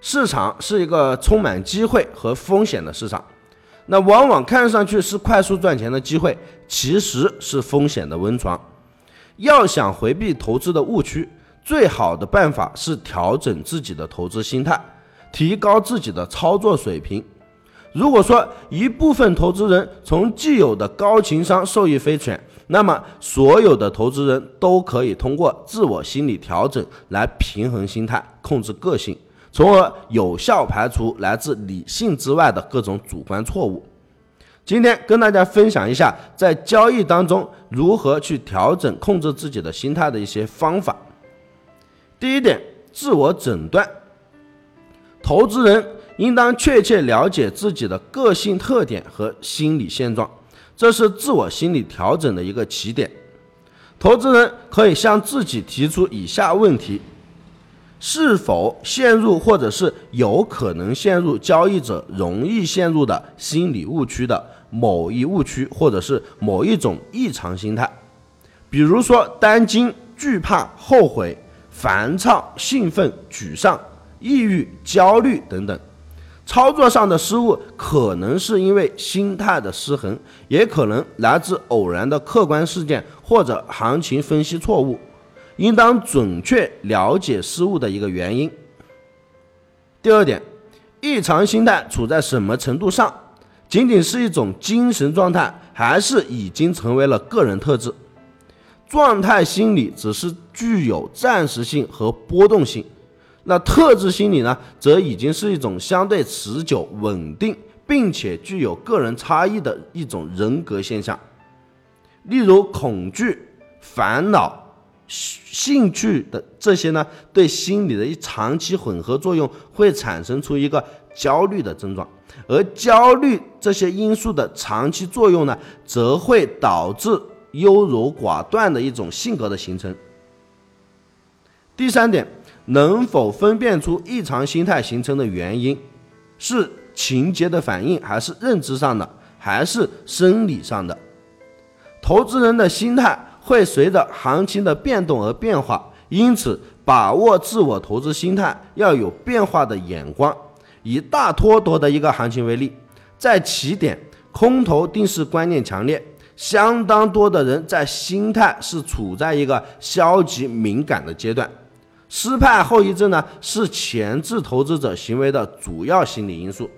市场是一个充满机会和风险的市场，那往往看上去是快速赚钱的机会，其实是风险的温床。要想回避投资的误区，最好的办法是调整自己的投资心态，提高自己的操作水平。如果说一部分投资人从既有的高情商受益匪浅，那么所有的投资人都可以通过自我心理调整来平衡心态，控制个性。从而有效排除来自理性之外的各种主观错误。今天跟大家分享一下，在交易当中如何去调整、控制自己的心态的一些方法。第一点，自我诊断。投资人应当确切了解自己的个性特点和心理现状，这是自我心理调整的一个起点。投资人可以向自己提出以下问题。是否陷入，或者是有可能陷入交易者容易陷入的心理误区的某一误区，或者是某一种异常心态，比如说担惊、惧怕、后悔、烦躁、兴奋、沮丧、抑郁、焦虑等等。操作上的失误可能是因为心态的失衡，也可能来自偶然的客观事件或者行情分析错误。应当准确了解失误的一个原因。第二点，异常心态处在什么程度上？仅仅是一种精神状态，还是已经成为了个人特质？状态心理只是具有暂时性和波动性，那特质心理呢，则已经是一种相对持久、稳定，并且具有个人差异的一种人格现象。例如，恐惧、烦恼。兴趣的这些呢，对心理的一长期混合作用，会产生出一个焦虑的症状，而焦虑这些因素的长期作用呢，则会导致优柔寡断的一种性格的形成。第三点，能否分辨出异常心态形成的原因，是情节的反应，还是认知上的，还是生理上的？投资人的心态。会随着行情的变动而变化，因此把握自我投资心态要有变化的眼光。以大多头的一个行情为例，在起点空头定势观念强烈，相当多的人在心态是处在一个消极敏感的阶段。失败后遗症呢，是前置投资者行为的主要心理因素。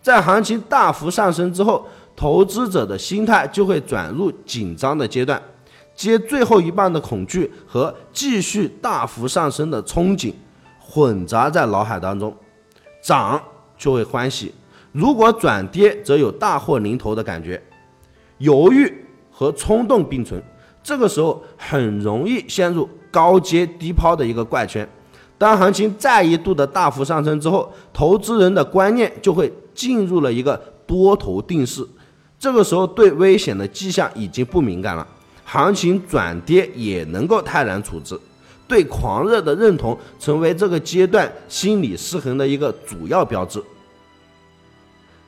在行情大幅上升之后，投资者的心态就会转入紧张的阶段。接最后一棒的恐惧和继续大幅上升的憧憬混杂在脑海当中，涨就会欢喜，如果转跌则有大祸临头的感觉，犹豫和冲动并存，这个时候很容易陷入高接低抛的一个怪圈。当行情再一度的大幅上升之后，投资人的观念就会进入了一个多头定势，这个时候对危险的迹象已经不敏感了。行情转跌也能够泰然处之，对狂热的认同成为这个阶段心理失衡的一个主要标志。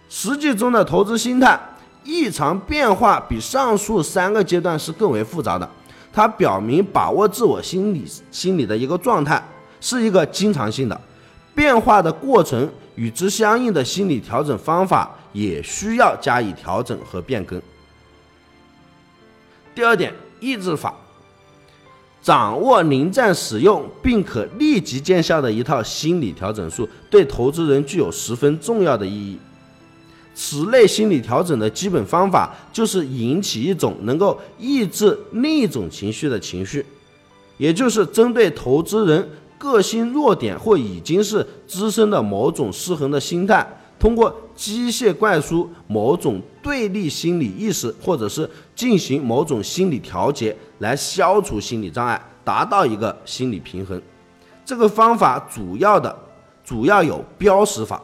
实际中的投资心态异常变化比上述三个阶段是更为复杂的，它表明把握自我心理心理的一个状态是一个经常性的变化的过程，与之相应的心理调整方法也需要加以调整和变更。第二点，抑制法，掌握临战使用并可立即见效的一套心理调整术，对投资人具有十分重要的意义。此类心理调整的基本方法就是引起一种能够抑制另一种情绪的情绪，也就是针对投资人个性弱点或已经是滋生的某种失衡的心态。通过机械灌输某种对立心理意识，或者是进行某种心理调节，来消除心理障碍，达到一个心理平衡。这个方法主要的主要有标识法，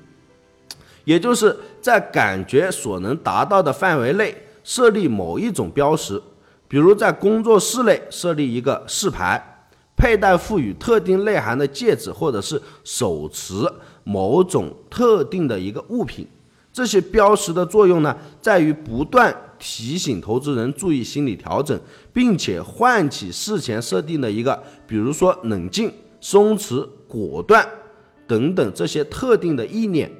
也就是在感觉所能达到的范围内设立某一种标识，比如在工作室内设立一个示牌，佩戴赋予特定内涵的戒指，或者是手持某种特定的一个物品。这些标识的作用呢，在于不断提醒投资人注意心理调整，并且唤起事前设定的一个，比如说冷静、松弛、果断等等这些特定的意念。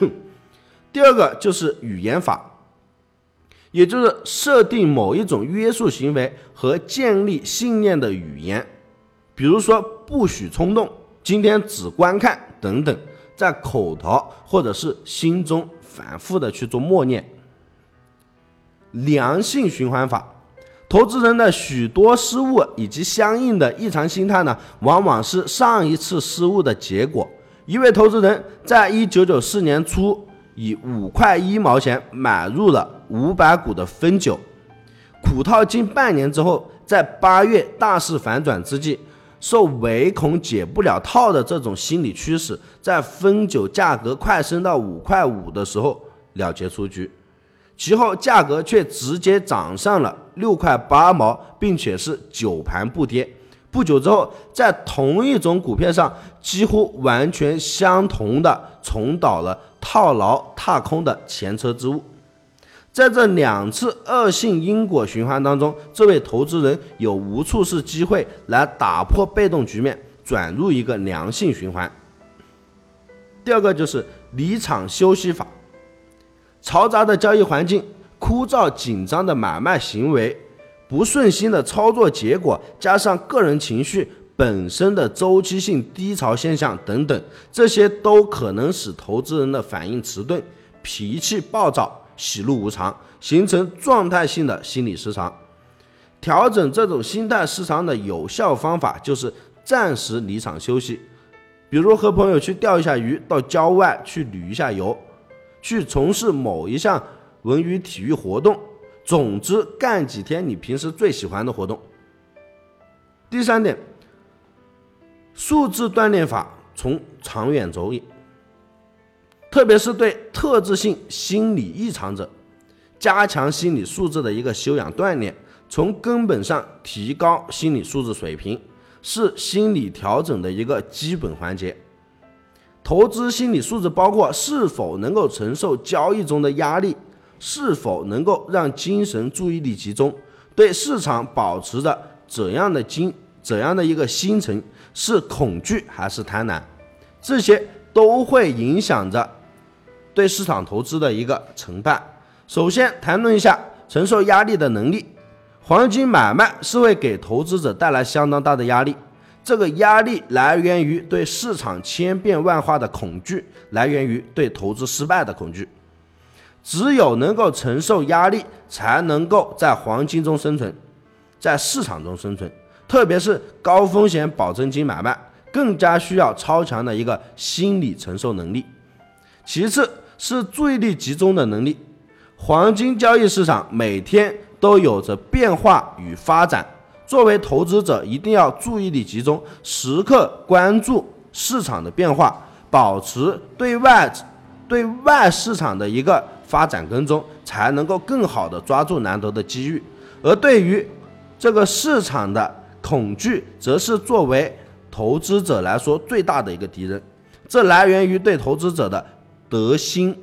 第二个就是语言法，也就是设定某一种约束行为和建立信念的语言，比如说不许冲动、今天只观看等等。在口头或者是心中反复的去做默念。良性循环法，投资人的许多失误以及相应的异常心态呢，往往是上一次失误的结果。一位投资人在一九九四年初以五块一毛钱买入了五百股的汾酒，苦套近半年之后，在八月大势反转之际。受唯恐解不了套的这种心理驱使，在分酒价格快升到五块五的时候了结出局，其后价格却直接涨上了六块八毛，并且是九盘不跌。不久之后，在同一种股票上，几乎完全相同的重蹈了套牢踏空的前车之误。在这两次恶性因果循环当中，这位投资人有无数次机会来打破被动局面，转入一个良性循环。第二个就是离场休息法。嘈杂的交易环境、枯燥紧张的买卖行为、不顺心的操作结果，加上个人情绪本身的周期性低潮现象等等，这些都可能使投资人的反应迟钝、脾气暴躁。喜怒无常，形成状态性的心理失常。调整这种心态失常的有效方法就是暂时离场休息，比如和朋友去钓一下鱼，到郊外去旅一下游，去从事某一项文娱体育活动。总之，干几天你平时最喜欢的活动。第三点，数字锻炼法从长远走也。特别是对特质性心理异常者，加强心理素质的一个修养锻炼，从根本上提高心理素质水平，是心理调整的一个基本环节。投资心理素质包括是否能够承受交易中的压力，是否能够让精神注意力集中，对市场保持着怎样的精怎样的一个心情，是恐惧还是贪婪，这些都会影响着。对市场投资的一个承办，首先谈论一下承受压力的能力。黄金买卖是会给投资者带来相当大的压力，这个压力来源于对市场千变万化的恐惧，来源于对投资失败的恐惧。只有能够承受压力，才能够在黄金中生存，在市场中生存。特别是高风险保证金买卖，更加需要超强的一个心理承受能力。其次。是注意力集中的能力。黄金交易市场每天都有着变化与发展，作为投资者一定要注意力集中，时刻关注市场的变化，保持对外对外市场的一个发展跟踪，才能够更好的抓住难得的机遇。而对于这个市场的恐惧，则是作为投资者来说最大的一个敌人，这来源于对投资者的。得心、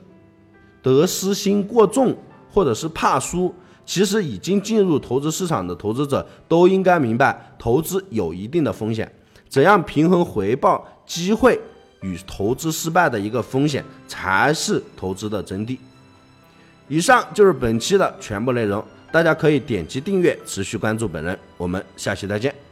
得失心过重，或者是怕输，其实已经进入投资市场的投资者都应该明白，投资有一定的风险，怎样平衡回报机会与投资失败的一个风险，才是投资的真谛。以上就是本期的全部内容，大家可以点击订阅，持续关注本人，我们下期再见。